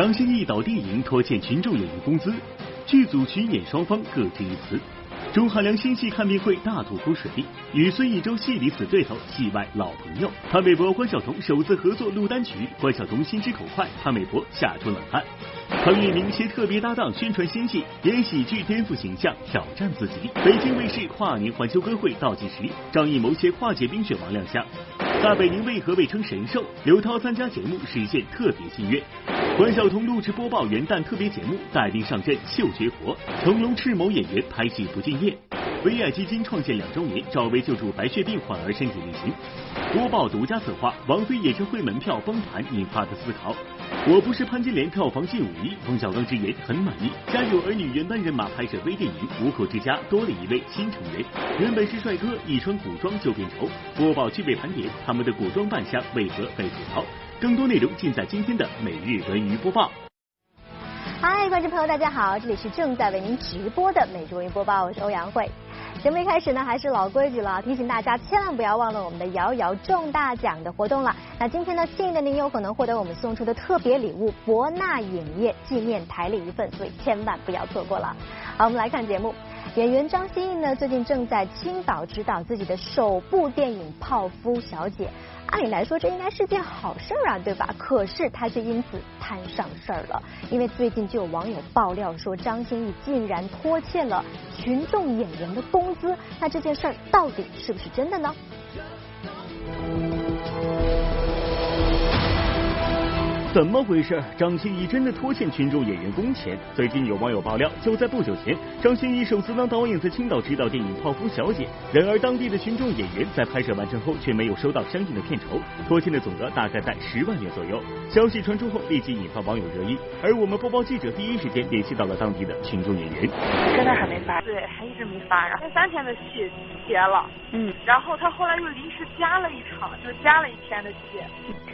张歆艺导电影拖欠群众演员工资，剧组群演双方各执一词。钟汉良新戏看病会大吐苦水，与孙艺洲戏里死对头，戏外老朋友。潘玮柏、关晓彤首次合作录单曲，关晓彤心直口快，潘玮柏吓出冷汗。唐粤明携特别搭档宣传新戏，演喜剧颠覆形象，挑战自己。北京卫视跨年环球歌会倒计时，张艺谋携跨界冰雪王亮相。大北宁为何被称神兽？刘涛参加节目实现特别心愿。关晓彤录制播报元旦特别节目，带兵上阵秀绝活。成龙斥某演员拍戏不敬业。维爱基金创建两周年，赵薇救助白血病患儿身体力行。播报独家策划，王菲演唱会门票崩盘引发的思考。我不是潘金莲票房近五亿，冯小刚直言很满意。家有儿女原班人马拍摄微电影，五口之家多了一位新成员。原本是帅哥，一穿古装就变丑。播报趣味盘点，他们的古装扮相为何被吐槽？更多内容尽在今天的每日文娱播报。嗨，观众朋友，大家好，这里是正在为您直播的每日文娱播报，我是欧阳慧。节目一开始呢，还是老规矩了，提醒大家千万不要忘了我们的摇摇中大奖的活动了。那今天呢，幸运的您有可能获得我们送出的特别礼物——博纳影业纪念台历一份，所以千万不要错过了。好，我们来看节目。演员张歆艺呢，最近正在青岛指导自己的首部电影《泡芙小姐》。按理来说，这应该是件好事儿啊，对吧？可是他却因此摊上事儿了，因为最近就有网友爆料说，张歆艺竟然拖欠了群众演员的工资。那这件事儿到底是不是真的呢？怎么回事？张歆艺真的拖欠群众演员工钱？最近有网友爆料，就在不久前，张歆艺首次当导演在青岛执导电影《泡芙小姐》，然而当地的群众演员在拍摄完成后却没有收到相应的片酬，拖欠的总额大概在十万元左右。消息传出后，立即引发网友热议。而我们播报记者第一时间联系到了当地的群众演员，现在还没发，对，还一直没发。然后前三天的戏结了，嗯，然后他后来又临时加了一场，就加了一天的戏。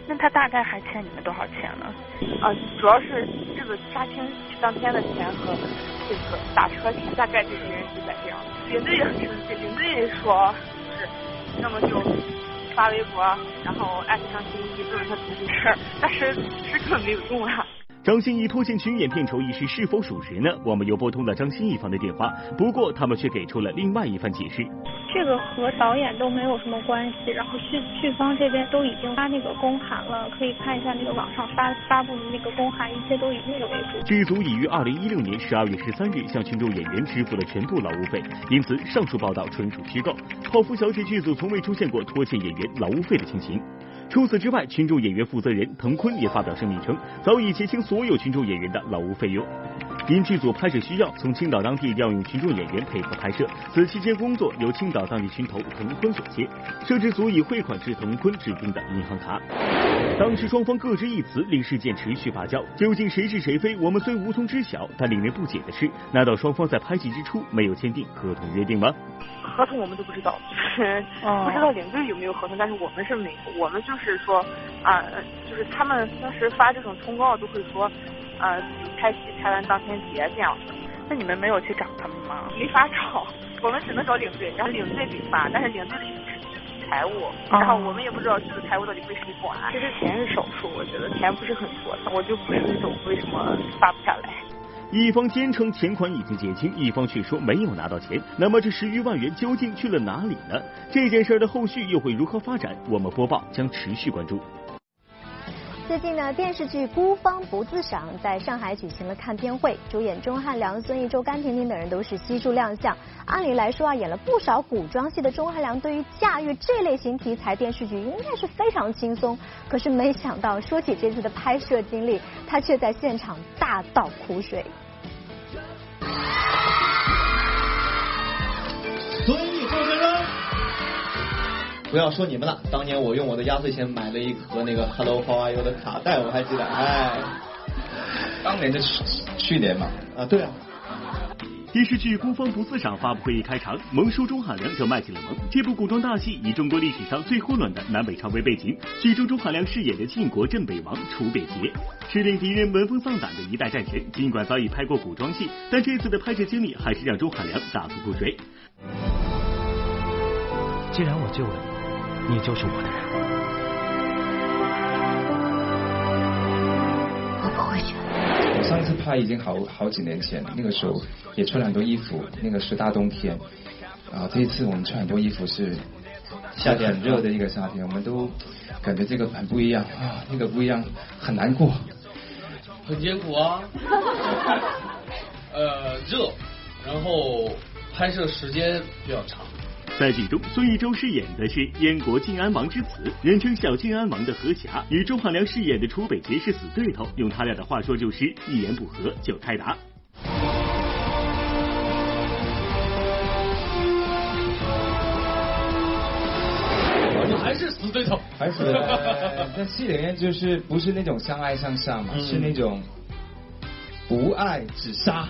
那他大概还欠你们多少钱呢？啊，主要是这个杀青当天的钱和这个打车钱，大概就是人几百这样。领队也很生气，领队说就是要么就发微博，然后艾特张歆艺问问他自己的事，但是是根本没有用啊。张歆艺拖欠群演片酬一事是否属实呢？我们又拨通了张歆艺方的电话，不过他们却给出了另外一番解释。这个和导演都没有什么关系，然后剧剧方这边都已经发那个公函了，可以看一下那个网上发发布的那个公函，一切都以那个为主。剧组已于二零一六年十二月十三日向群众演员支付了全部劳务费，因此上述报道纯属虚构。泡芙小姐剧组从未出现过拖欠演员劳务费的情形。除此之外，群众演员负责人滕坤也发表声明称，早已结清所有群众演员的劳务费用。因剧组拍摄需要，从青岛当地调用群众演员配合拍摄，此期间工作由青岛当地群头滕坤所接，设置足以汇款至滕坤指定的银行卡。当时双方各执一词，令事件持续发酵。究竟谁是谁非，我们虽无从知晓，但令人不解的是，难道双方在拍戏之初没有签订合同约定吗？合同我们都不知道，不知道领队有没有合同，但是我们是没，我们就是说啊，就是他们当时发这种通告都会说。呃，拍戏拍完当天结这样子，那你们没有去找他们吗？没法找，我们只能找领队，然后领队给发，但是领队是财务，然后我们也不知道这个财务到底归谁管。其实钱是少数，我觉得钱不是很多，我就不是那种为什么发不下来。一方坚称钱款已经结清，一方却说没有拿到钱，那么这十余万元究竟去了哪里呢？这件事的后续又会如何发展？我们播报将持续关注。最近呢，电视剧《孤芳不自赏》在上海举行了看片会，主演钟汉良、孙艺洲、甘婷婷等人都是悉数亮相。按理来说啊，演了不少古装戏的钟汉良，对于驾驭这类型题材电视剧应该是非常轻松。可是没想到，说起这次的拍摄经历，他却在现场大倒苦水。不要说你们了，当年我用我的压岁钱买了一盒那个 Hello How Are You 的卡带，我还记得。哎，当年的去去年嘛，啊对啊。电视剧《孤芳不自赏》发布会一开场，萌叔钟汉良就卖起了萌。这部古装大戏以中国历史上最混乱的南北朝为背景，剧中钟汉良饰演的晋国镇北王楚北捷，是令敌人闻风丧胆的一代战神。尽管早已拍过古装戏，但这次的拍摄经历还是让钟汉良大吐苦水。既然我救了你。你就是我的人，我不会去。上次拍已经好好几年前，那个时候也穿了很多衣服，那个是大冬天。啊，这一次我们穿很多衣服是夏天很热的一个夏天，我们都感觉这个很不一样啊，那个不一样，很难过。很艰苦啊，呃，热，然后拍摄时间比较长。在剧中，孙艺洲饰演的是燕国晋安王之子，人称小晋安王的何侠，与钟汉良饰演的楚北杰是死对头。用他俩的话说，就是一言不合就开打。还是死对头，还 是那戏里面就是不是那种相爱相杀嘛，是那种不爱只杀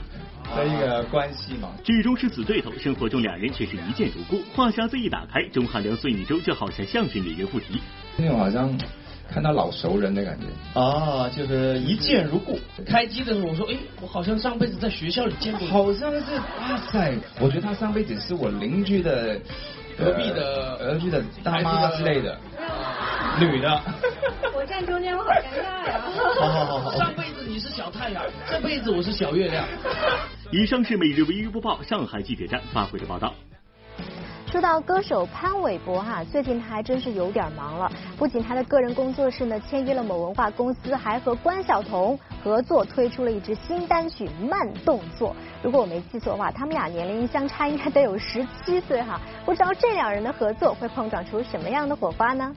的一个关系嘛。剧中是死对头，生活中两人却是一见如故。话匣子一打开，钟汉良、孙艺洲就好像相声演员附体，那种好像看到老熟人的感觉啊，就是一见如故。开机的时候我说，哎，我好像上辈子在学校里见过，好像是哇塞，我觉得他上辈子是我邻居的。隔壁的隔壁的大妈之类的，女的。我站中间，我好尴尬呀。好好好好。上辈子你是小太阳，这辈子我是小月亮。以上是每日唯一播报上海记者站发回的报道。说到歌手潘玮柏哈，最近他还真是有点忙了。不仅他的个人工作室呢签约了某文化公司，还和关晓彤合作推出了一支新单曲《慢动作》。如果我没记错的话，他们俩年龄相差应该得有十七岁哈。不知道这两人的合作会碰撞出什么样的火花呢？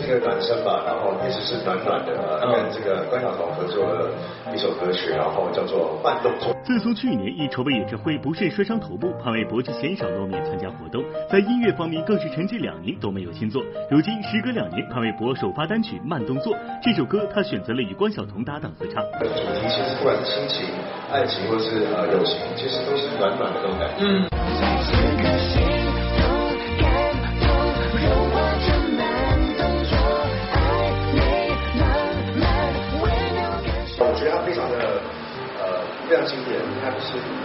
这个暖身吧，然后意思是暖暖的，跟这个关晓彤合作了一首歌曲，然后叫做慢动作。自从去年一筹备演唱会不慎摔伤头部，潘玮柏就鲜少露面参加活动，在音乐方面更是沉寂两年都没有新作。如今时隔两年，潘玮柏首发单曲《慢动作》，这首歌他选择了与关晓彤搭档合唱。主题其实不管是亲情、爱情或是呃友情，其实都是暖暖的那种感觉。嗯。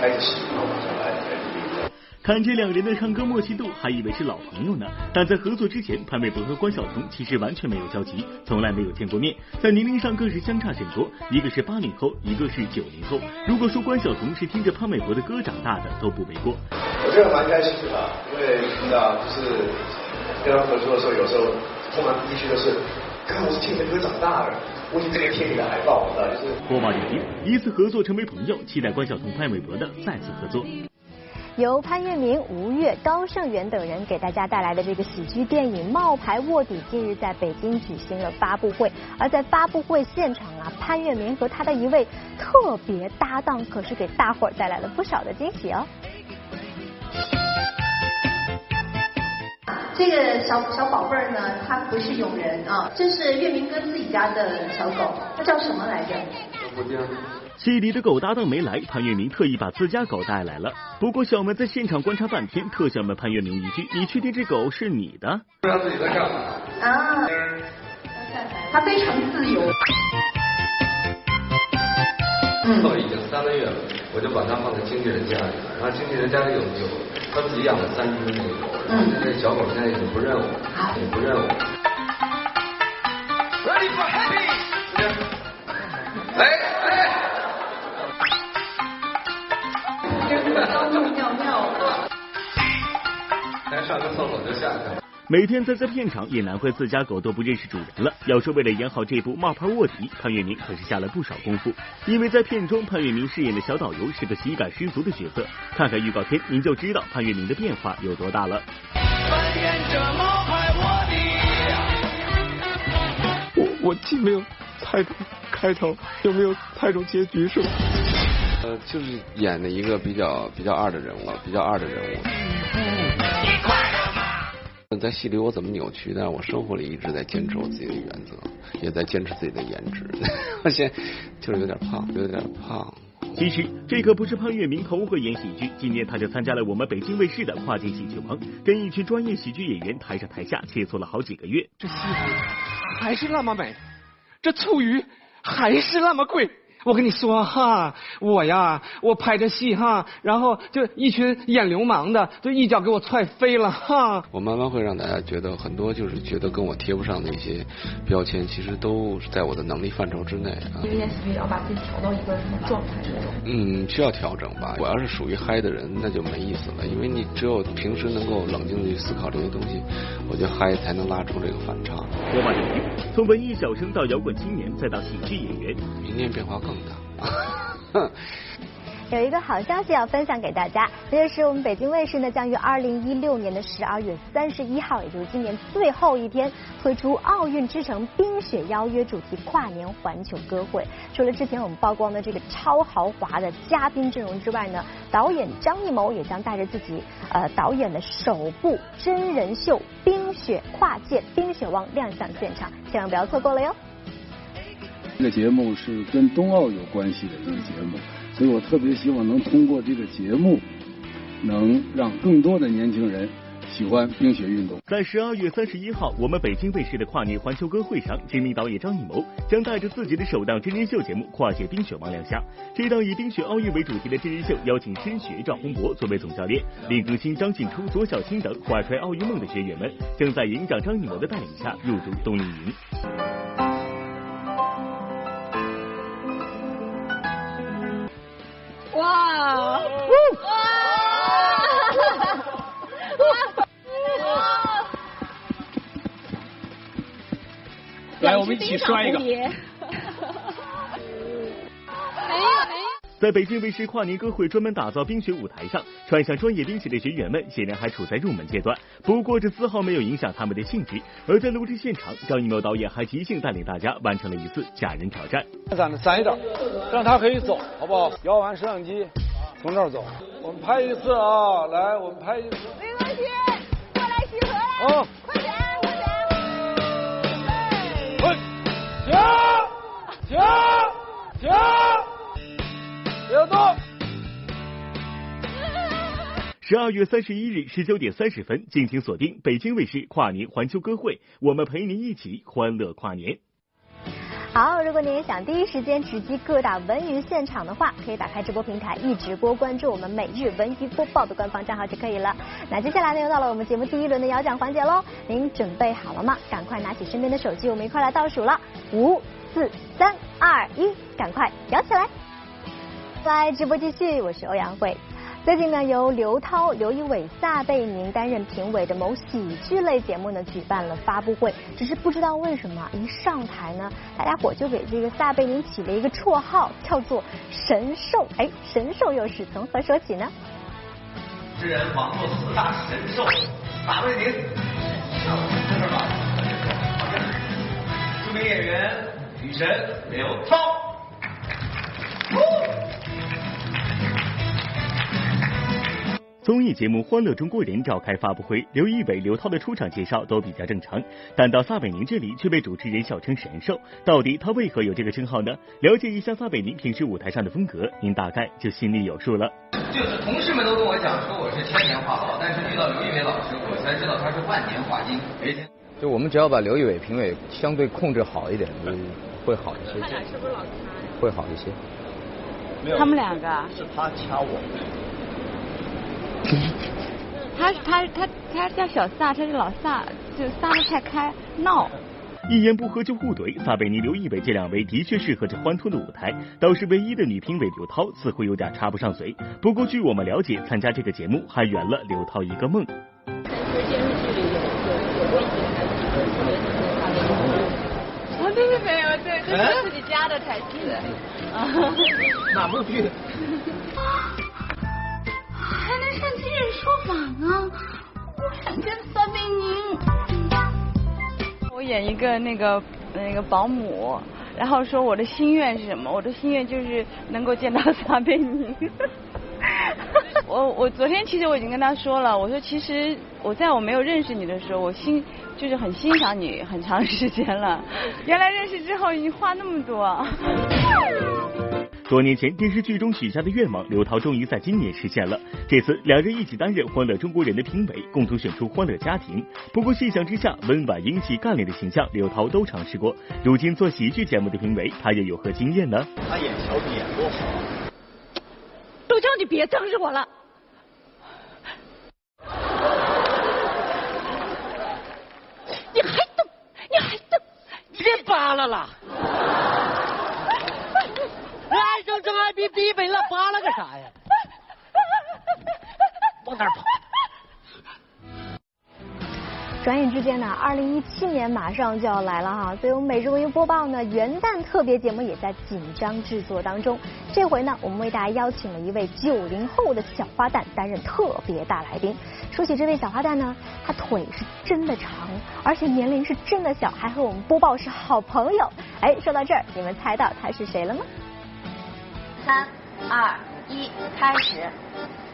不是拍戏然后马上来拍 MV 看这两人的唱歌默契度，还以为是老朋友呢。但在合作之前，潘玮柏和关晓彤其实完全没有交集，从来没有见过面，在年龄上更是相差甚多，一个是八零后，一个是九零后。如果说关晓彤是听着潘玮柏的歌长大的，都不为过。我觉得蛮开心的，因为你知道，就是跟他合作的时候，有时候通常第一句都是。看我是听着歌长大的，我是这个天里的海报，知道就是。播报点评：一次合作成为朋友，期待关晓彤、潘玮柏的再次合作。由潘粤明、吴越、高胜元等人给大家带来的这个喜剧电影《冒牌卧底》近日在北京举行了发布会，而在发布会现场啊，潘粤明和他的一位特别搭档可是给大伙儿带来了不少的惊喜哦。这个小小宝贝儿呢，它不是佣人啊，这是月明哥自己家的小狗，它叫什么来着？西里的狗搭档没来，潘粤明特意把自家狗带来了。不过小梅在现场观察半天，特想问潘粤明一句：你确定这狗是你的？不知道自己在干嘛啊？他非常自由。嗯，已经三个月了，我就把它放在经纪人家里了，然后经纪人家里有有他自己养了三只那个狗，然后那小狗现在已经不认我，也不认我。Ready for happy？哎哎！尿尿尿！来上个厕所就下去了。每天在这片场也难怪自家狗都不认识主人了。要说为了演好这部冒牌卧底，潘粤明可是下了不少功夫。因为在片中，潘粤明饰演的小导游是个喜感十足的角色。看看预告片，您就知道潘粤明的变化有多大了。扮演着冒牌卧底，我我既没有猜中开头，又没有猜中结局，是吧？呃，就是演的一个比较比较二的人物，比较二的人物。在戏里我怎么扭曲，但是我生活里一直在坚持我自己的原则，也在坚持自己的颜值。我现在就是有点胖，有点胖。其实这可不是潘粤明头回演喜剧，今年他就参加了我们北京卫视的跨界喜剧王，跟一群专业喜剧演员台上台下切磋了好几个月。这西湖还是那么美，这醋鱼还是那么贵。我跟你说哈，我呀，我拍着戏哈，然后就一群演流氓的，就一脚给我踹飞了哈。我慢慢会让大家觉得很多就是觉得跟我贴不上的一些标签，其实都是在我的能力范畴之内啊。因为演喜剧也要把自己调到一个什么状态这种。嗯，需要调整吧。我要是属于嗨的人，那就没意思了，因为你只有平时能够冷静的去思考这些东西，我觉得嗨才能拉出这个反差。从文艺小生到摇滚青年，再到喜剧演员，明年变化更 有一个好消息要分享给大家，这就是我们北京卫视呢将于二零一六年的十二月三十一号，也就是今年最后一天，推出《奥运之城冰雪邀约》主题跨年环球歌会。除了之前我们曝光的这个超豪华的嘉宾阵容之外呢，导演张艺谋也将带着自己呃导演的首部真人秀《冰雪跨界冰雪王》亮相现场，千万不要错过了哟。这个节目是跟冬奥有关系的一个节目。所以我特别希望能通过这个节目，能让更多的年轻人喜欢冰雪运动。在十二月三十一号，我们北京卫视的跨年环球歌会上，知名导演张艺谋将带着自己的首档真人秀节目《跨界冰雪王》亮相。这档以冰雪奥运为主题的真人秀，邀请申雪、赵宏博作为总教练，李更新、张静初、左小青等怀揣奥运梦的学员们，将在营长张艺谋的带领下入驻冬令营。哇！哇！来，我们一起摔一个。没有。在北京卫视跨年歌会专门打造冰雪舞台上，穿上专业冰鞋的学员们显然还处在入门阶段。不过这丝毫没有影响他们的兴致。而在录制现场，张艺谋导演还即兴带领大家完成了一次假人挑战。站的站一点，让他可以走，好不好？摇完摄像机，从这儿走。我们拍一次啊，来，我们拍一次。没关系，过来集合了。啊，快点，快点。快，停，停，停。别动！十二月三十一日十九点三十分，敬请锁定北京卫视跨年环球歌会，我们陪您一起欢乐跨年。好，如果您也想第一时间直击各大文娱现场的话，可以打开直播平台一直播，关注我们每日文娱播报的官方账号就可以了。那接下来呢，又到了我们节目第一轮的摇奖环节喽，您准备好了吗？赶快拿起身边的手机，我们一块来倒数了，五、四、三、二、一，赶快摇起来！来，直播继续，我是欧阳慧。最近呢，由刘涛、刘仪伟、撒贝宁担任评委的某喜剧类节目呢，举办了发布会。只是不知道为什么，一上台呢，大家伙就给这个撒贝宁起了一个绰号，叫做“神兽”。哎，神兽又是从何说起呢？之人网络四大神兽，撒贝宁，在这吧？著名演员女神刘涛。综艺节目《欢乐中国人》召开发布会，刘仪伟、刘涛的出场介绍都比较正常，但到撒贝宁这里却被主持人笑称“神兽”。到底他为何有这个称号呢？了解一下撒贝宁平时舞台上的风格，您大概就心里有数了。就是同事们都跟我讲说我是千年华宝，但是遇到刘仪伟老师，我才知道他是万年华金。就我们只要把刘仪伟评委相对控制好一点，就会好一些。他俩是不是老掐？会好一些。他们两个。是他掐我。他他他他叫小撒，他是老撒，就撒的太开闹。一言不合就互怼，撒贝宁、刘仪伟这两位的确适合这欢脱的舞台，倒是唯一的女评委刘涛似乎有点插不上嘴。不过据我们了解，参加这个节目还圆了刘涛一个梦。没有，对，这是自己家的台词。啊，哪部剧？还能上今日说法呢？我想见撒贝宁。我演一个那个那个保姆，然后说我的心愿是什么？我的心愿就是能够见到撒贝宁。我我昨天其实我已经跟他说了，我说其实我在我没有认识你的时候，我欣就是很欣赏你很长时间了。原来认识之后，你话那么多。多年前电视剧中许下的愿望，刘涛终于在今年实现了。这次两人一起担任《欢乐中国人》的评委，共同选出欢乐家庭。不过细想之下，温婉、英气、干练的形象，刘涛都尝试过。如今做喜剧节目的评委，他又有何经验呢？他演小品演多好。都叫你别瞪着我了。你还瞪？你还瞪？别扒拉了！爱上郑爱比比本了，扒拉个啥呀？往哪跑？转眼之间呢，二零一七年马上就要来了哈，所以我们每日文娱播报呢元旦特别节目也在紧张制作当中。这回呢，我们为大家邀请了一位九零后的小花旦担任特别大来宾。说起这位小花旦呢，她腿是真的长，而且年龄是真的小，还和我们播报是好朋友。哎，说到这儿，你们猜到她是谁了吗？三二一，开始。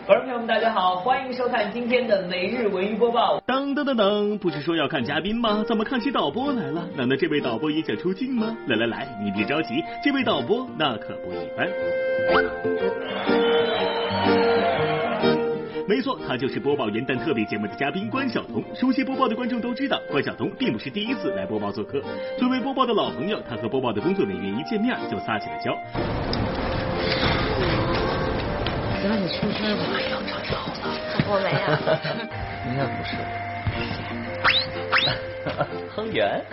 观众朋友们，大家好，欢迎收看今天的每日文娱播报。当当当当，不是说要看嘉宾吗？怎么看起导播来了？难道这位导播也想出镜吗？来来来，你别着急，这位导播那可不一般。没错，他就是播报元旦特别节目的嘉宾关晓彤。熟悉播报的观众都知道，关晓彤并不是第一次来播报做客。作为播报的老朋友，他和播报的工作人员一见面就撒起了娇。行了，你出声吧。我没啊。应该不是。亨源。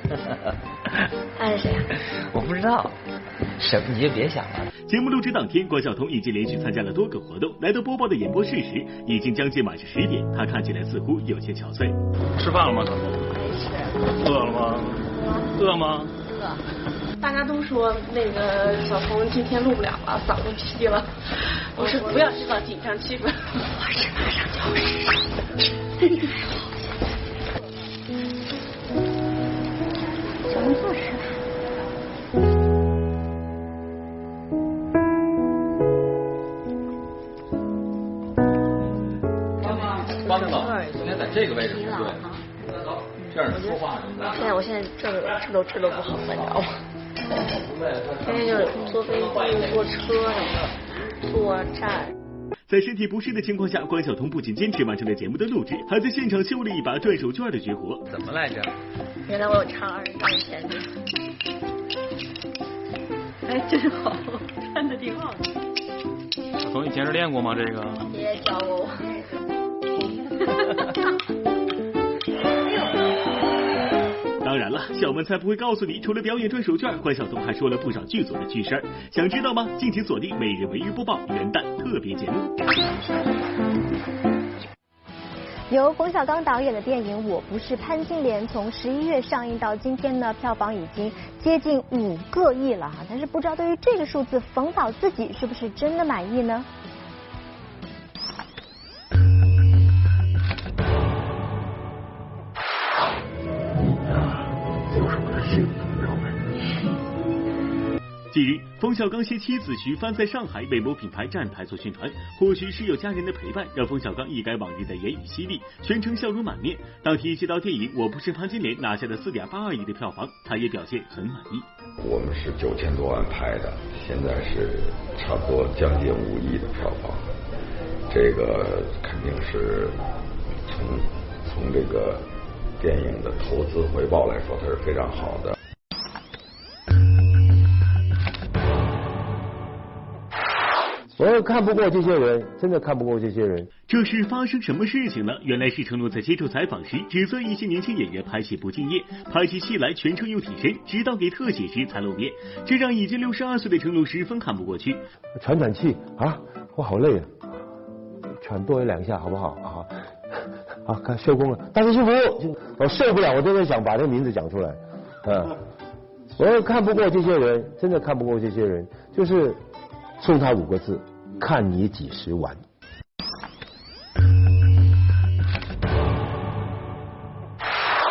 他是谁啊？我不知道。什么你就别想了。节目录制当天，关晓彤已经连续参加了多个活动。来到播报的演播室时，已经将近晚上十点。她看起来似乎有些憔悴。吃饭了吗？没吃。饿了吗？饿吗？饿。大家都说那个小彤今天录不了了，嗓子劈了。我说不要制造紧张气氛。我是马上就要试。你还好小红坐吃吧。这个位置不对，这样说话。现在我现在这个这都这都不好了，你知道吗？天天就是坐飞机、坐车什么的，坐站。在身体不适的情况下，关晓彤不仅坚持完成了节目的录制，还在现场秀了一把转手绢的绝活。怎么来着？原来我有唱二人转的。哎，真好，穿的挺好的。小彤以前是练过吗？这个？爷爷教过我。小文才不会告诉你，除了表演转手绢，关晓彤还说了不少剧组的趣事儿。想知道吗？敬请锁定每日文娱播报元旦特别节目。由冯小刚导演的电影《我不是潘金莲》从十一月上映到今天呢，票房已经接近五个亿了哈。但是不知道对于这个数字，冯导自己是不是真的满意呢？幸福标本。近日，冯小刚携妻子徐帆在上海为某品牌站台做宣传，或许是有家人的陪伴，让冯小刚一改往日的言语犀利，全程笑容满面。当提及到电影《我不是潘金莲》拿下的四点八二亿的票房，他也表现很满意。我们是九千多万拍的，现在是差不多将近五亿的票房，这个肯定是从从这个电影的投资回报来说，它是非常好的。我看不过这些人，真的看不过这些人。这是发生什么事情了？原来是成龙在接受采访时指责一些年轻演员拍戏不敬业，拍起戏来全程用替身，直到给特写时才露面，这让已经六十二岁的成龙十分看不过去。喘喘气啊，我好累啊，喘多两下好不好啊？啊，看收工了，大家幸福。我受不了，我真的想把这个名字讲出来。嗯，我看不过这些人，真的看不过这些人，就是送他五个字：看你几时完。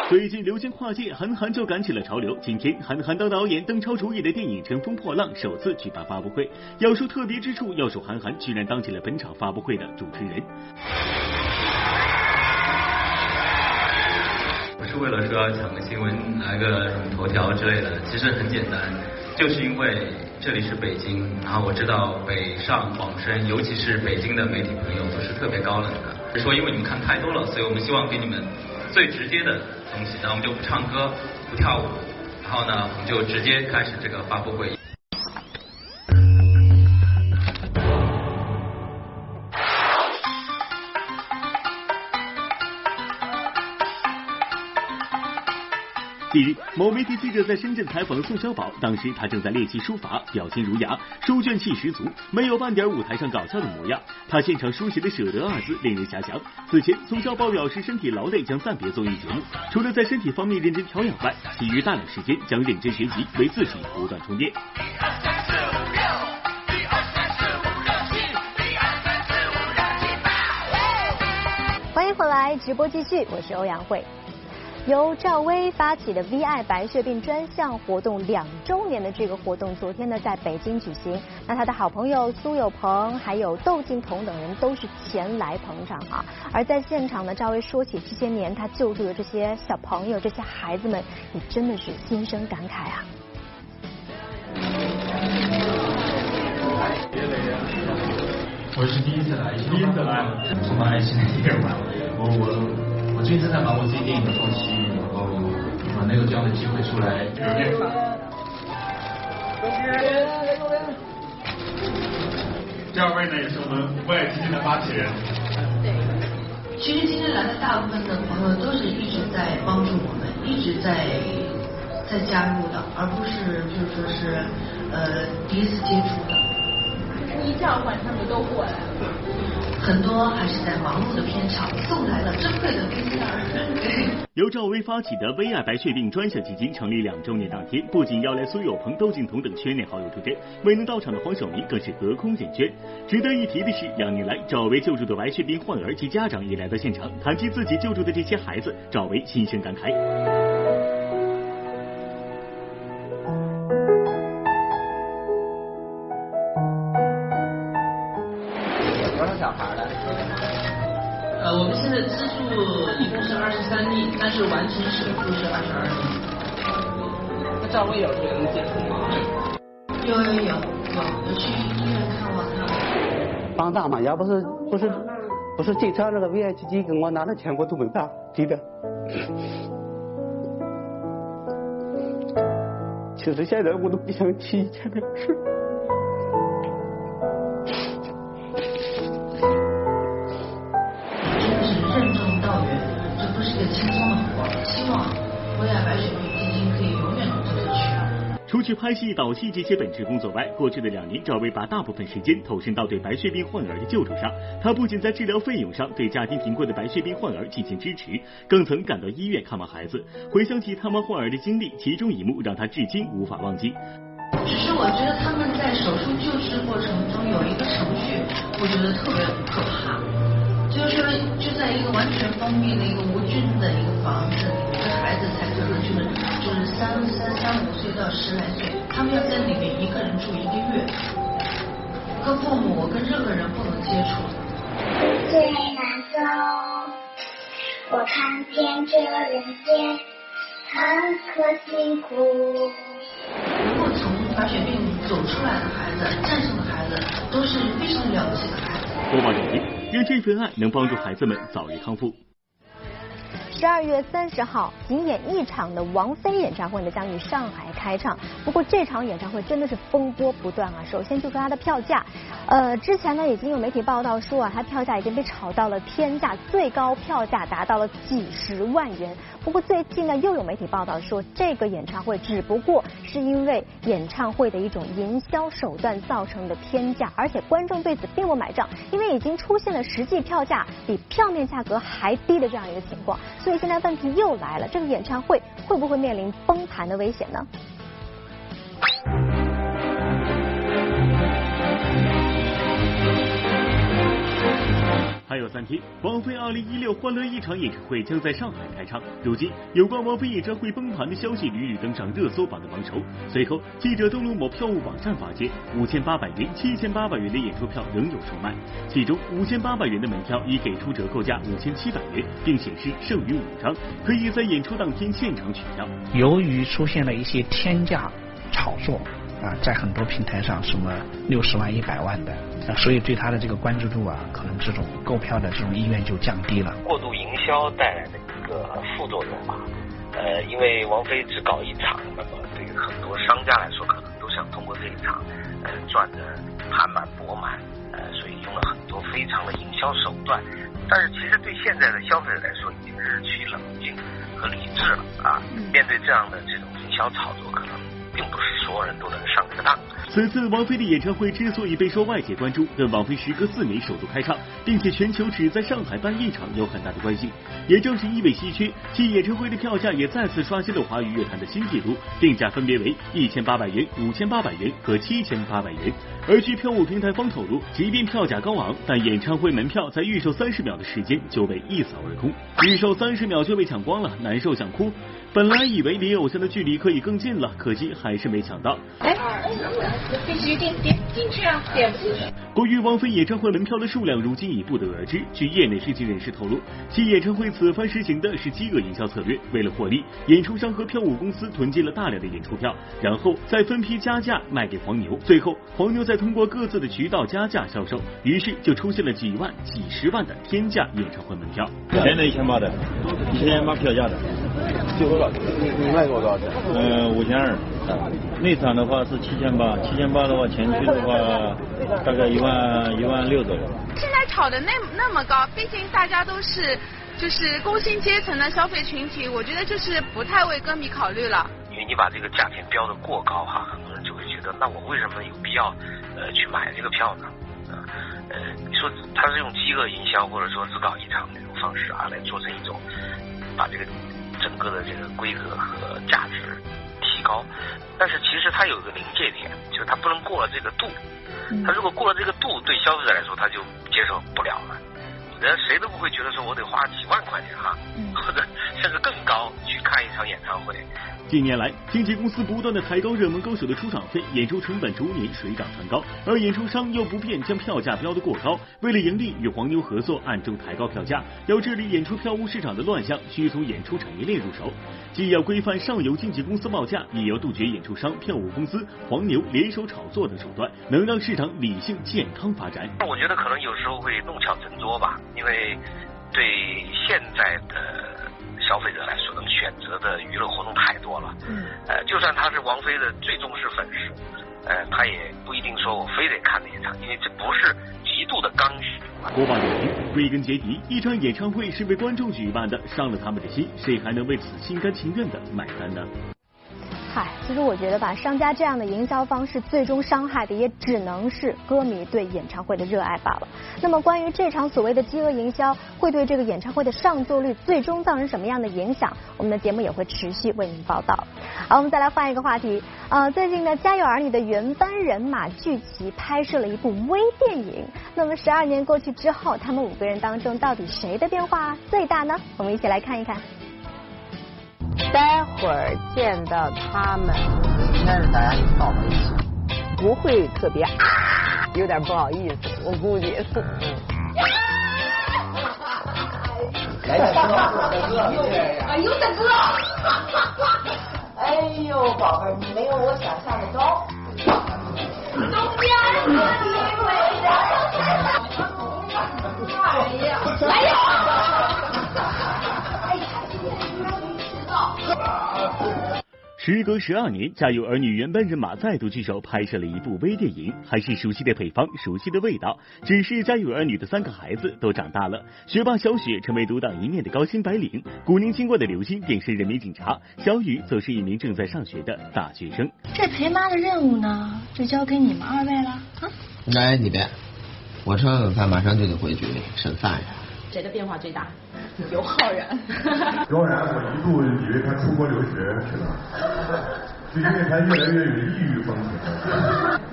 最近流行跨界，韩寒就赶起了潮流。今天，韩寒当导演、邓超主演的电影《乘风破浪》首次举办发布会。要说特别之处，要数韩寒居然当起了本场发布会的主持人。是为了说要抢个新闻、来个什么头条之类的，其实很简单，就是因为这里是北京，然后我知道北上广深，尤其是北京的媒体朋友都是特别高冷的。说因为你们看太多了，所以我们希望给你们最直接的东西。那我们就不唱歌，不跳舞，然后呢，我们就直接开始这个发布会。近日，某媒体记者在深圳采访宋小宝，当时他正在练习书法，表情儒雅，书卷气十足，没有半点舞台上搞笑的模样。他现场书写的“舍得”二字令人遐想。此前，宋小宝表示身体劳累将暂别综艺节目，除了在身体方面认真调养外，其余大量时间将认真学习，为自己不断充电。欢迎回来，直播继续，我是欧阳慧。由赵薇发起的 V I 白血病专项活动两周年的这个活动，昨天呢在北京举行。那他的好朋友苏有朋还有窦靖童等人都是前来捧场啊。而在现场呢，赵薇说起这些年他救助的这些小朋友、这些孩子们，也真的是心生感慨啊。我是第一次来，第一次来，充满爱心的夜晚。我我。最近正在忙我自己电影的后期，然后啊，能有这样的机会出来，第二位呢，也是我们为爱基金的发起人。对，其实今天来的大部分的朋友都是一直在帮助我们，一直在在加入的，而不是就是说是呃第一次接触的。一召唤他们都过来了。很多还是在忙碌的片场送来了珍贵的 VCR。由赵薇发起的“微爱白血病”专项基金成立两周年当天，不仅邀来苏有朋、窦靖童等圈内好友助阵，未能到场的黄晓明更是隔空演捐。值得一提的是，两年来赵薇救助的白血病患儿及家长也来到现场，谈及自己救助的这些孩子，赵薇心生感慨。是完成手术是二十二年。那赵薇有这个能接受吗？有有有有，有去医院看望他。帮大嘛，要不是不是不是这场那个 V I 基金给我拿的钱，我都没办，真的。其实现在我都不想提以前的事。除去拍戏、导戏这些本职工作外，过去的两年，赵薇把大部分时间投身到对白血病患儿的救助上。她不仅在治疗费用上对家庭贫困的白血病患儿进行支持，更曾赶到医院看望孩子。回想起他们患儿的经历，其中一幕让她至今无法忘记。只是我觉得他们在手术救治过程中有一个程序，我觉得特别可怕，就是说就在一个完全封闭的一个无菌的一个房子里，这孩子才可能就是就是。三三三五岁到十来岁，他们要在里面一个人住一个月，跟父母跟任何人不能接触。最难走，我看见这人间，坎坷辛苦。能够从白血病走出来的孩子，战胜的孩子，都是非常了不起的孩子。愿这份爱能帮助孩子们早日康复。十二月三十号，仅演一场的王菲演唱会呢将于上海开唱。不过这场演唱会真的是风波不断啊！首先就说它的票价，呃，之前呢已经有媒体报道说啊，它票价已经被炒到了天价，最高票价达到了几十万元。不过最近呢又有媒体报道说，这个演唱会只不过是因为演唱会的一种营销手段造成的天价，而且观众对此并不买账，因为已经出现了实际票价比票面价格还低的这样一个情况。所以现在问题又来了，这个演唱会会不会面临崩盘的危险呢？还有三天，王菲二零一六欢乐一场演唱会将在上海开唱。如今，有关王菲演唱会崩盘的消息屡屡登上热搜榜的榜首。随后，记者登录某票务网站发现，五千八百元、七千八百元的演出票仍有售卖，其中五千八百元的门票已给出折扣价五千七百元，并显示剩余五张，可以在演出当天现场取票。由于出现了一些天价炒作。啊，在很多平台上什么六十万、一百万的，啊，所以对他的这个关注度啊，可能这种购票的这种意愿就降低了。过度营销带来的一个副作用吧，呃，因为王菲只搞一场，那么对于很多商家来说，可能都想通过这一场，呃，赚的盘满钵满，呃，所以用了很多非常的营销手段。但是其实对现在的消费者来说，已经日趋冷静和理智了啊。面对这样的这种营销炒作，可能不是所有人都能上这个当。此次王菲的演唱会之所以备受外界关注，跟王菲时隔四年首度开唱，并且全球只在上海办一场有很大的关系。也正是因为稀缺，其演唱会的票价也再次刷新了华语乐坛的新纪录，定价分别为一千八百元、五千八百元和七千八百元。而据票务平台方透露，即便票价高昂，但演唱会门票在预售三十秒的时间就被一扫而空，预售三十秒就被抢光了，难受想哭。本来以为离偶像的距离可以更近了，可惜还是没抢到。哎，必须点点进去啊，点不进去。关于王菲演唱会门票的数量，如今已不得而知。据业内知情人士透露，其演唱会此番实行的是饥饿营销策略，为了获利，演出商和票务公司囤积了大量的演出票，然后再分批加价卖给黄牛，最后黄牛再通过各自的渠道加价销售，于是就出现了几万、几十万的天价演唱会门票。现在一千八的，一千八票价的。就多少？你你卖给我多少钱？呃，五千二。内场的话是七千八，七千八的话前区的话大概一万一万六左右。现在炒的那那么高，毕竟大家都是就是工薪阶层的消费群体，我觉得就是不太为歌迷考虑了。因为你把这个价钱标的过高哈，很多人就会觉得，那我为什么有必要呃去买这个票呢？呃，你说他是用饥饿营销或者说只搞一场那种方式啊，来做成一种把这个。整个的这个规格和价值提高，但是其实它有一个临界点，就是它不能过了这个度。它如果过了这个度，对消费者来说他就接受不了了。人谁都不会觉得说我得花几万块钱哈，或者甚至更高去看一场演唱会。近年来，经纪公司不断的抬高热门歌手的出场费，演出成本逐年水涨船高，而演出商又不便将票价标得过高，为了盈利与黄牛合作，暗中抬高票价。要治理演出票务市场的乱象，需从演出产业链入手，既要规范上游经纪公司报价，也要杜绝演出商、票务公司、黄牛联手炒作等手段，能让市场理性健康发展。我觉得可能有时候会弄巧成拙吧，因为对现在的。消费者来说，能选择的娱乐活动太多了。嗯。呃，就算他是王菲的最忠实粉丝，呃，他也不一定说我非得看那一场，因为这不是极度的刚需。播报点评：归根结底，一场演唱会是为观众举办的，伤了他们的心，谁还能为此心甘情愿的买单呢？嗨，其实我觉得吧，商家这样的营销方式，最终伤害的也只能是歌迷对演唱会的热爱罢了。那么，关于这场所谓的饥饿营销，会对这个演唱会的上座率最终造成什么样的影响？我们的节目也会持续为您报道。好，我们再来换一个话题。呃，最近呢，《家有儿女》的原班人马聚齐拍摄了一部微电影。那么，十二年过去之后，他们五个人当中，到底谁的变化最大呢？我们一起来看一看。待会儿见到他们，应该是。大家抱在一起，不会特别啊，有点不好意思，我估计。来大哥，大哥，哎呦大哥，哎呦宝贝，你没有我想象的高。东边是李伟然，哎呀，哎呀！时隔十二年，《家有儿女》原班人马再度聚首，拍摄了一部微电影，还是熟悉的配方，熟悉的味道。只是《家有儿女》的三个孩子都长大了，学霸小雪成为独当一面的高薪白领，古灵精怪的刘星便是人民警察，小雨则是一名正在上学的大学生。这陪妈的任务呢，就交给你们二位了。啊，来，你别，我吃完晚饭马上就得回去审饭呀。谁的变化最大？尤浩然。刘昊然，我一度以为他出国留学去了，就因为他越来越有异域风情。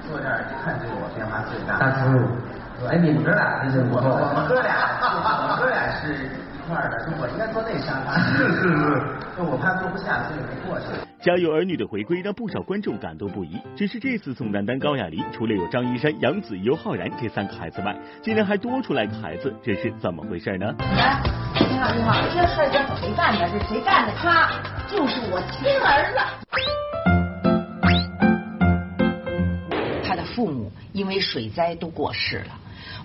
坐这儿看这个我变化最大。大叔，哎，你们哥俩真是不错。我们哥俩，我们哥俩是一块儿的，我应该坐 那沙发。是是是。我怕坐不下，所以没过去。家有儿女的回归让不少观众感动不已。只是这次宋丹丹、高亚麟，除了有张一山、杨紫、尤浩然这三个孩子外，竟然还多出来个孩子，这是怎么回事呢？来，你好，你好，这事儿家找谁干的？是谁干的？他就是我亲儿子。他的父母因为水灾都过世了。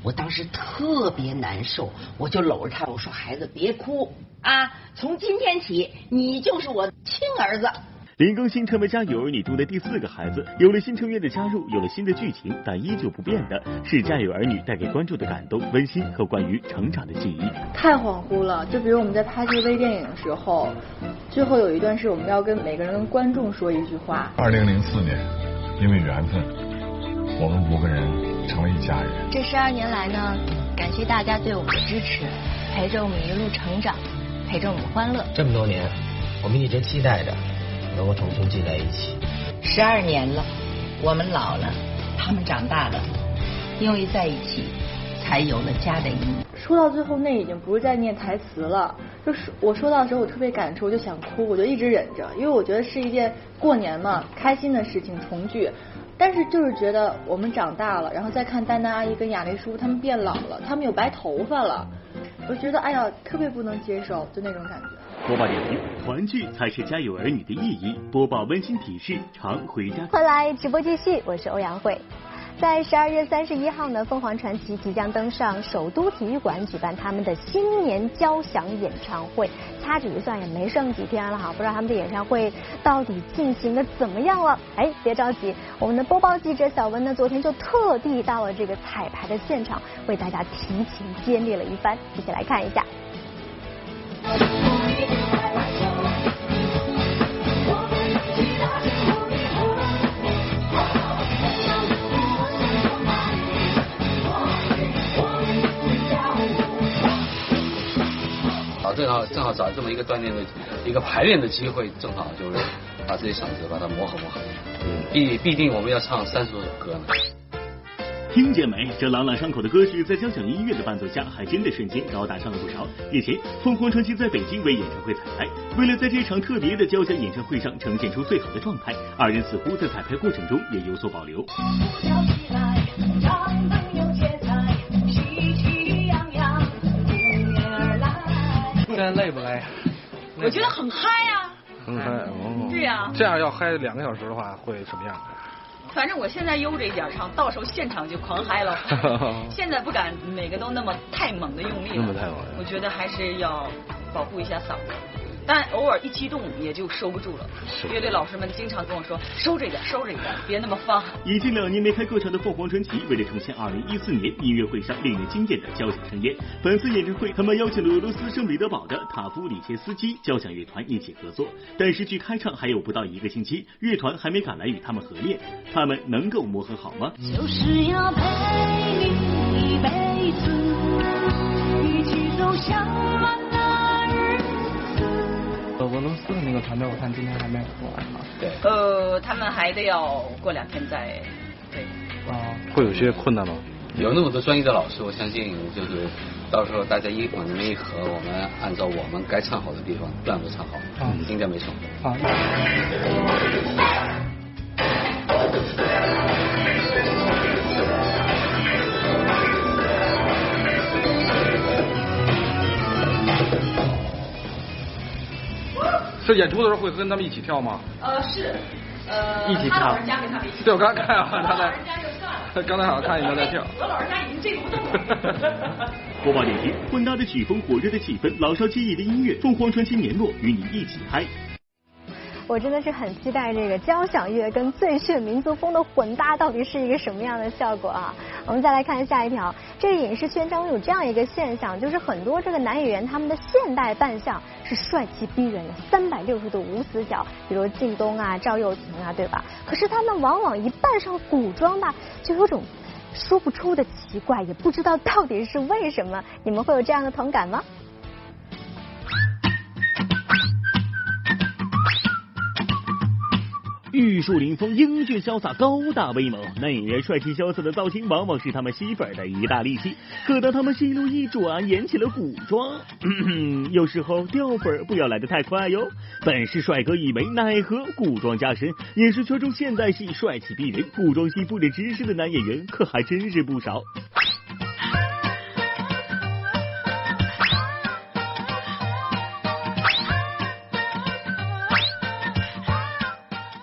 我当时特别难受，我就搂着他，我说：“孩子别哭啊，从今天起你就是我亲儿子。”林更新成为家有儿女中的第四个孩子，有了新成员的加入，有了新的剧情，但依旧不变的是家有儿女带给观众的感动、温馨和关于成长的记忆。太恍惚了，就比如我们在拍这个微电影的时候，最后有一段是我们要跟每个人跟观众说一句话。二零零四年，因为缘分，我们五个人家人。这十二年来呢，感谢大家对我们的支持，陪着我们一路成长，陪着我们欢乐。这么多年，我们一直期待着。能够重新聚在一起，十二年了，我们老了，他们长大了，因为在一起，才有了家的意义。说到最后，那已经不是在念台词了，就是我说到的时候，我特别感触，我就想哭，我就一直忍着，因为我觉得是一件过年嘛，开心的事情，重聚。但是就是觉得我们长大了，然后再看丹丹阿姨跟亚丽叔他们变老了，他们有白头发了，我觉得哎呀，特别不能接受，就那种感觉。播报点评：团聚才是家有儿女的意义。播报温馨提示：常回家。快来直播继续，我是欧阳慧。在十二月三十一号呢，凤凰传奇即将登上首都体育馆举办他们的新年交响演唱会。掐指一算，也没剩几天了哈，不知道他们的演唱会到底进行的怎么样了？哎，别着急，我们的播报记者小文呢，昨天就特地到了这个彩排的现场，为大家提前揭秘了一番，一起来看一下。正好正好找这么一个锻炼的一个排练的机会，正好就是把自己嗓子把它磨合磨合。嗯，必必定我们要唱三十多首歌呢。听见没？这朗朗上口的歌曲，在交响音乐的伴奏下，还真的瞬间高大上了不少。日前，凤凰传奇在北京为演唱会彩排，为了在这场特别的交响演唱会上呈现出最好的状态，二人似乎在彩排过程中也有所保留。现在累不累？我觉得很嗨呀。很嗨哦。对呀。这样要嗨两个小时的话，会什么样？反正我现在悠着一点唱，到时候现场就狂嗨了。现在不敢每个都那么太猛的用力了，那么太猛。我觉得还是要保护一下嗓子。但偶尔一激动也就收不住了。乐队老师们经常跟我说：“收着一点，收着一点，别那么放。”已经两年没开歌场的凤凰传奇，为了呈现二零一四年音乐会上令人惊艳的交响盛宴，本次演唱会他们邀请了俄罗斯圣彼得堡的塔夫里切斯基交响乐团一起合作。但是距开唱还有不到一个星期，乐团还没赶来与他们合练，他们能够磨合好吗？就是要陪你一辈子，一起走向。那个团队，我看今天还没有过来嘛。对。呃，他们还得要过两天再。对。啊，会有些困难吗？有那么多专业的老师，我相信就是到时候大家一往那边一合，我们按照我们该唱好的地方段子唱好，嗯应该没错。好。是演出的时候会跟他们一起跳吗？呃，是，呃，一起跳。他老人家跟他们一起。对，我刚看啊，他在。老人家就算了。刚才好像看见他在跳。我老人家已经这个不动了。播报点评：混搭的曲风，火热的气氛，老少皆宜的音乐，凤凰传奇年落，与你一起嗨。我真的是很期待这个交响乐跟最炫民族风的混搭到底是一个什么样的效果啊！我们再来看下一条，这个影视圈中有这样一个现象，就是很多这个男演员他们的现代扮相是帅气逼人的，三百六十度无死角，比如靳东啊、赵又廷啊，对吧？可是他们往往一扮上古装吧，就有种说不出的奇怪，也不知道到底是为什么。你们会有这样的同感吗？玉树临风，英俊潇洒，高大威猛。男演员帅气潇洒的造型，往往是他们吸粉的一大利器。可当他们心路一转，演起了古装，有时候掉粉不要来得太快哟。本是帅哥一枚，奈何古装加身。影视圈中现代戏帅气逼人，古装戏不忍直视的男演员可还真是不少。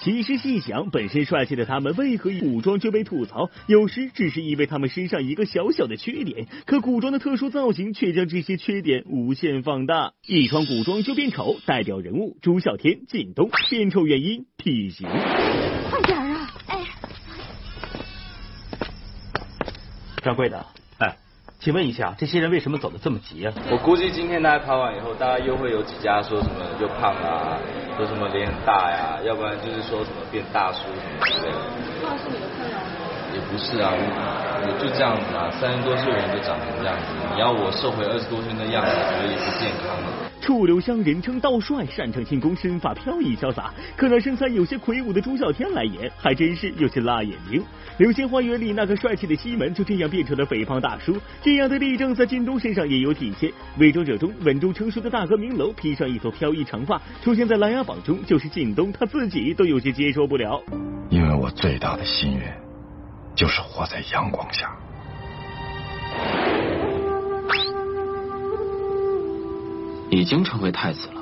其实细想，本身帅气的他们为何一古装就被吐槽？有时只是因为他们身上一个小小的缺点，可古装的特殊造型却将这些缺点无限放大。一穿古装就变丑，代表人物朱孝天、靳东，变丑原因体型。快点啊！哎，掌柜的，哎，请问一下，这些人为什么走的这么急啊？我估计今天大家拍完以后，大家又会有几家说什么又胖啊，说什么脸很大呀，要不然就是说什么变大叔什么之类的。胖是你的困扰吗？也不是啊，我就这样子啊，三十多岁人就长成这样子，你要我瘦回二十多岁的样子，我觉得也不健康啊。楚留香人称道帅，擅长轻功，身法飘逸潇洒。可那身材有些魁梧的朱孝天来演，还真是有些辣眼睛。流星花园里那个帅气的西门就这样变成了肥胖大叔，这样的例证在靳东身上也有体现。伪装者中稳重成熟的大哥明楼披上一头飘逸长发，出现在琅琊榜中，就是靳东他自己都有些接受不了。因为我最大的心愿就是活在阳光下。已经成为太子了。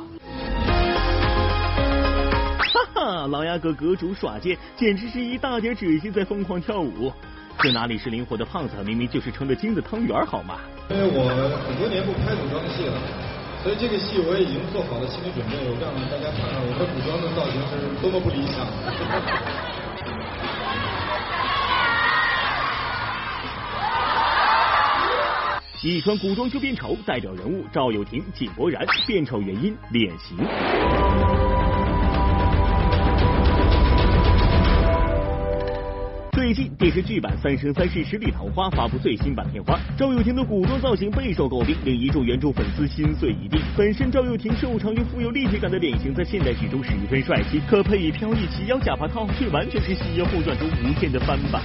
哈哈，琅琊阁阁主耍剑，简直是一大叠纸巾在疯狂跳舞。这哪里是灵活的胖子，明明就是成了精的汤圆，好吗？因为我很多年不拍古装戏了，所以这个戏我也已经做好了心理准备，我让大家看看我和古装的造型是多么不理想。一穿古装就变丑，代表人物赵又廷、井柏然，变丑原因脸型。最近电视剧版《三生三世十里桃花》发布最新版片花，赵又廷的古装造型备受诟病，令一众原著粉丝心碎一地。本身赵又廷瘦长又富有立体感的脸型，在现代剧中十分帅气，可配以飘逸齐腰假发套，却完全是《西游后传》中吴天的翻版。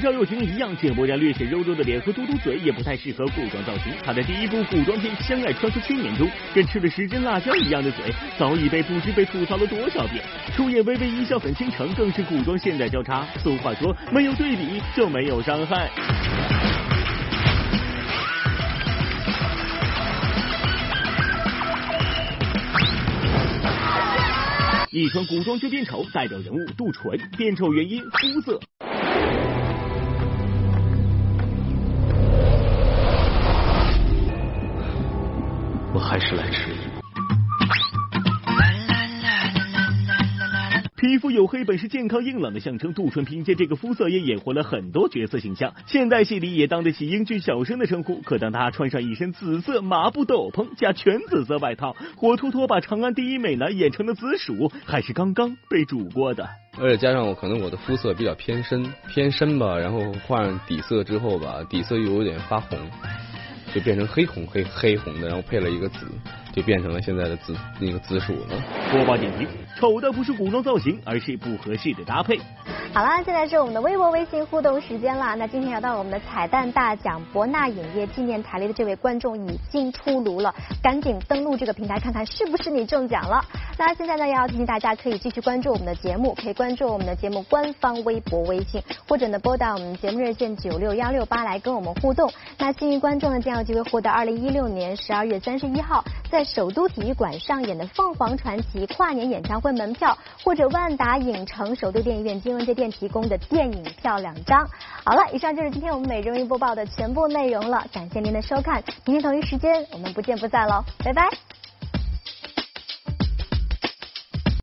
赵又廷一样，井柏然略显肉肉的脸和嘟嘟嘴也不太适合古装造型。他的第一部古装片《相爱穿梭千年》中，跟吃了十斤辣椒一样的嘴，早已被不知被吐槽了多少遍。出演《微微一笑很倾城》更是古装现代交叉。俗话说，没有对比就没有伤害。一穿古装就变丑，代表人物杜淳，变丑原因肤色。我还是来迟疑。皮肤黝黑本是健康硬朗的象征，杜淳凭借这个肤色也演活了很多角色形象，现代戏里也当得起英俊小生的称呼。可当他穿上一身紫色麻布斗篷加全紫色外套，活脱脱把长安第一美男演成了紫薯，还是刚刚被煮过的。而且加上我可能我的肤色比较偏深，偏深吧，然后换上底色之后吧，底色又有点发红。就变成黑红黑黑红的，然后配了一个紫，就变成了现在的紫那个紫薯了。播报点评：丑的不是古装造型，而是不合适的搭配。好了，现在是我们的微博、微信互动时间了。那今天要到我们的彩蛋大奖博纳影业纪念台里的这位观众已经出炉了，赶紧登录这个平台看看是不是你中奖了。那现在呢，也要提醒大家可以继续关注我们的节目，可以关注我们的节目官方微博、微信，或者呢拨打我们节目热线九六幺六八来跟我们互动。那幸运观众呢将有机会获得二零一六年十二月三十一号在首都体育馆上演的凤凰传奇跨年演唱会门票，或者万达影城首都电影院金文街店提供的电影票两张。好了，以上就是今天我们每日一播报的全部内容了，感谢您的收看，明天同一时间我们不见不散喽，拜拜。